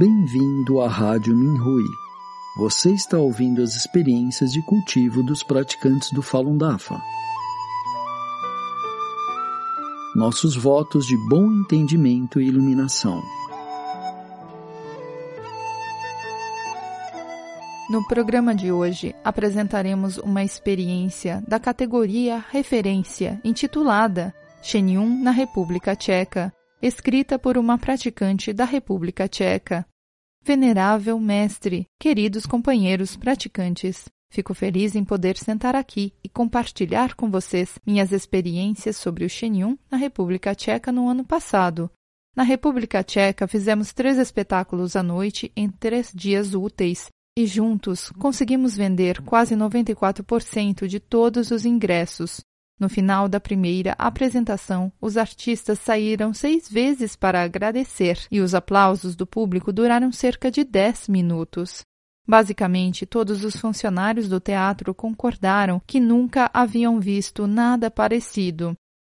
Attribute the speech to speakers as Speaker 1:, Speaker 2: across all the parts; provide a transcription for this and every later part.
Speaker 1: Bem-vindo à Rádio Minhui. Você está ouvindo as experiências de cultivo dos praticantes do Falun Dafa. Nossos votos de bom entendimento e iluminação.
Speaker 2: No programa de hoje, apresentaremos uma experiência da categoria Referência, intitulada Shenyun na República Tcheca, escrita por uma praticante da República Tcheca. Venerável Mestre, queridos companheiros praticantes, fico feliz em poder sentar aqui e compartilhar com vocês minhas experiências sobre o Shenyun na República Tcheca no ano passado. Na República Tcheca, fizemos três espetáculos à noite em três dias úteis e juntos conseguimos vender quase 94% de todos os ingressos. No final da primeira apresentação, os artistas saíram seis vezes para agradecer e os aplausos do público duraram cerca de dez minutos. Basicamente, todos os funcionários do teatro concordaram que nunca haviam visto nada parecido.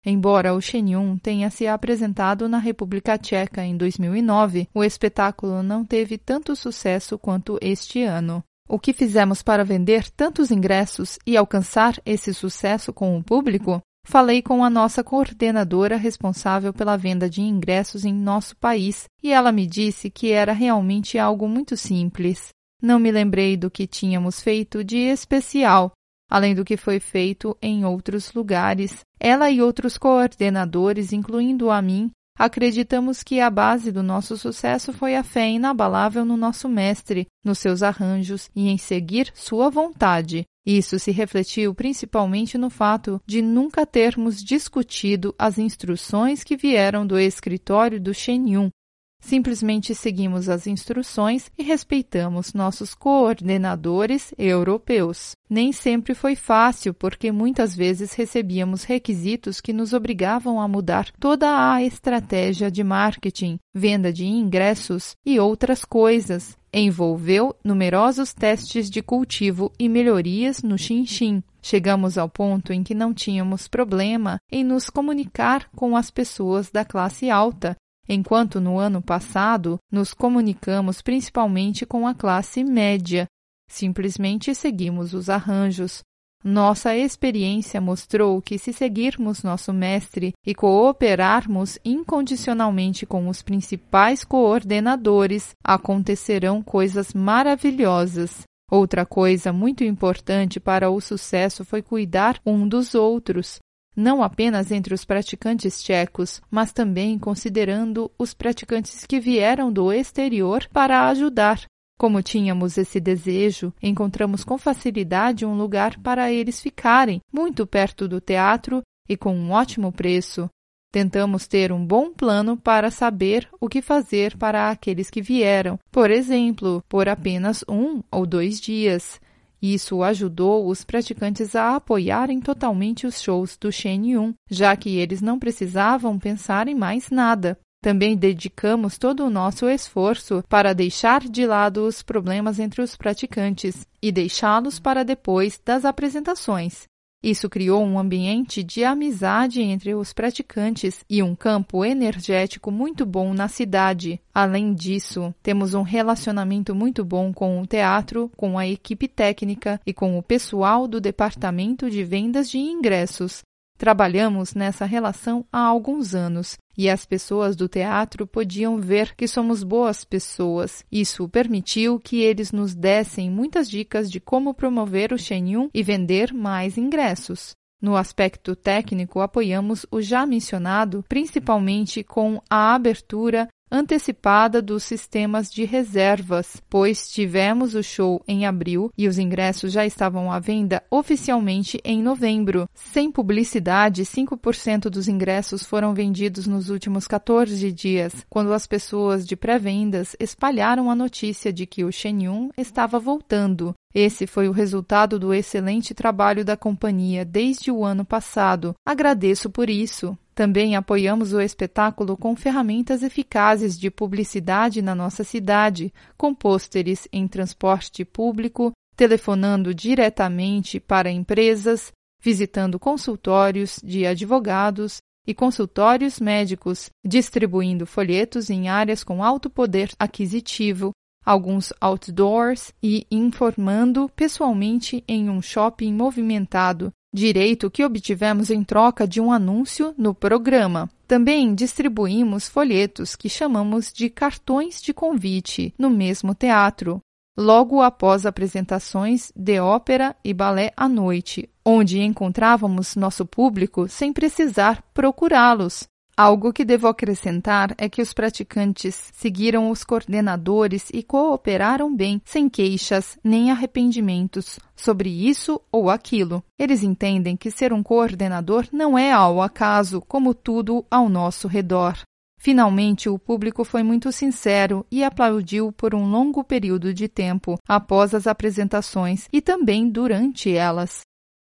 Speaker 2: Embora o Shenyun tenha se apresentado na República Tcheca em 2009, o espetáculo não teve tanto sucesso quanto este ano. O que fizemos para vender tantos ingressos e alcançar esse sucesso com o público? Falei com a nossa coordenadora responsável pela venda de ingressos em nosso país e ela me disse que era realmente algo muito simples. Não me lembrei do que tínhamos feito de especial, além do que foi feito em outros lugares. Ela e outros coordenadores, incluindo a mim, Acreditamos que a base do nosso sucesso foi a fé inabalável no nosso Mestre, nos seus arranjos e em seguir sua vontade. Isso se refletiu principalmente no fato de nunca termos discutido as instruções que vieram do escritório do Shenyun, Simplesmente seguimos as instruções e respeitamos nossos coordenadores europeus. Nem sempre foi fácil, porque muitas vezes recebíamos requisitos que nos obrigavam a mudar toda a estratégia de marketing, venda de ingressos e outras coisas. Envolveu numerosos testes de cultivo e melhorias no Xinxin. Chegamos ao ponto em que não tínhamos problema em nos comunicar com as pessoas da classe alta enquanto no ano passado nos comunicamos principalmente com a classe média. Simplesmente seguimos os arranjos. Nossa experiência mostrou que, se seguirmos nosso mestre e cooperarmos incondicionalmente com os principais coordenadores, acontecerão coisas maravilhosas. Outra coisa muito importante para o sucesso foi cuidar um dos outros, não apenas entre os praticantes tchecos, mas também considerando os praticantes que vieram do exterior para ajudar. Como tínhamos esse desejo, encontramos com facilidade um lugar para eles ficarem, muito perto do teatro e com um ótimo preço. Tentamos ter um bom plano para saber o que fazer para aqueles que vieram, por exemplo, por apenas um ou dois dias. Isso ajudou os praticantes a apoiarem totalmente os shows do Shen Yun, já que eles não precisavam pensar em mais nada. Também dedicamos todo o nosso esforço para deixar de lado os problemas entre os praticantes e deixá-los para depois das apresentações. Isso criou um ambiente de amizade entre os praticantes e um campo energético muito bom na cidade. Além disso, temos um relacionamento muito bom com o teatro, com a equipe técnica e com o pessoal do departamento de vendas de ingressos. Trabalhamos nessa relação há alguns anos e as pessoas do teatro podiam ver que somos boas pessoas. Isso permitiu que eles nos dessem muitas dicas de como promover o Shenyun e vender mais ingressos. No aspecto técnico, apoiamos o já mencionado, principalmente com a abertura antecipada dos sistemas de reservas, pois tivemos o show em abril e os ingressos já estavam à venda oficialmente em novembro. Sem publicidade, 5% dos ingressos foram vendidos nos últimos 14 dias, quando as pessoas de pré-vendas espalharam a notícia de que o Shenyun estava voltando. Esse foi o resultado do excelente trabalho da companhia desde o ano passado. Agradeço por isso. Também apoiamos o espetáculo com ferramentas eficazes de publicidade na nossa cidade, com pôsteres em transporte público, telefonando diretamente para empresas, visitando consultórios de advogados e consultórios médicos, distribuindo folhetos em áreas com alto poder aquisitivo, alguns outdoors e informando pessoalmente em um shopping movimentado, direito que obtivemos em troca de um anúncio no programa. Também distribuímos folhetos que chamamos de cartões de convite no mesmo teatro, logo após apresentações de ópera e balé à noite, onde encontrávamos nosso público sem precisar procurá-los. Algo que devo acrescentar é que os praticantes seguiram os coordenadores e cooperaram bem, sem queixas nem arrependimentos sobre isso ou aquilo. Eles entendem que ser um coordenador não é ao acaso, como tudo ao nosso redor. Finalmente, o público foi muito sincero e aplaudiu por um longo período de tempo após as apresentações e também durante elas.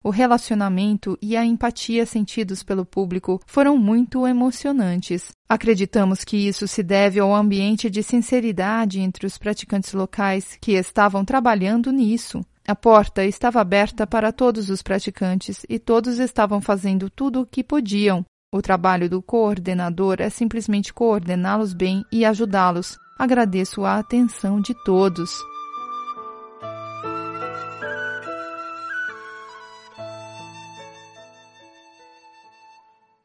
Speaker 2: O relacionamento e a empatia sentidos pelo público foram muito emocionantes. Acreditamos que isso se deve ao ambiente de sinceridade entre os praticantes locais que estavam trabalhando nisso. A porta estava aberta para todos os praticantes e todos estavam fazendo tudo o que podiam, o trabalho do coordenador é simplesmente coordená-los bem e ajudá-los. Agradeço a atenção de todos.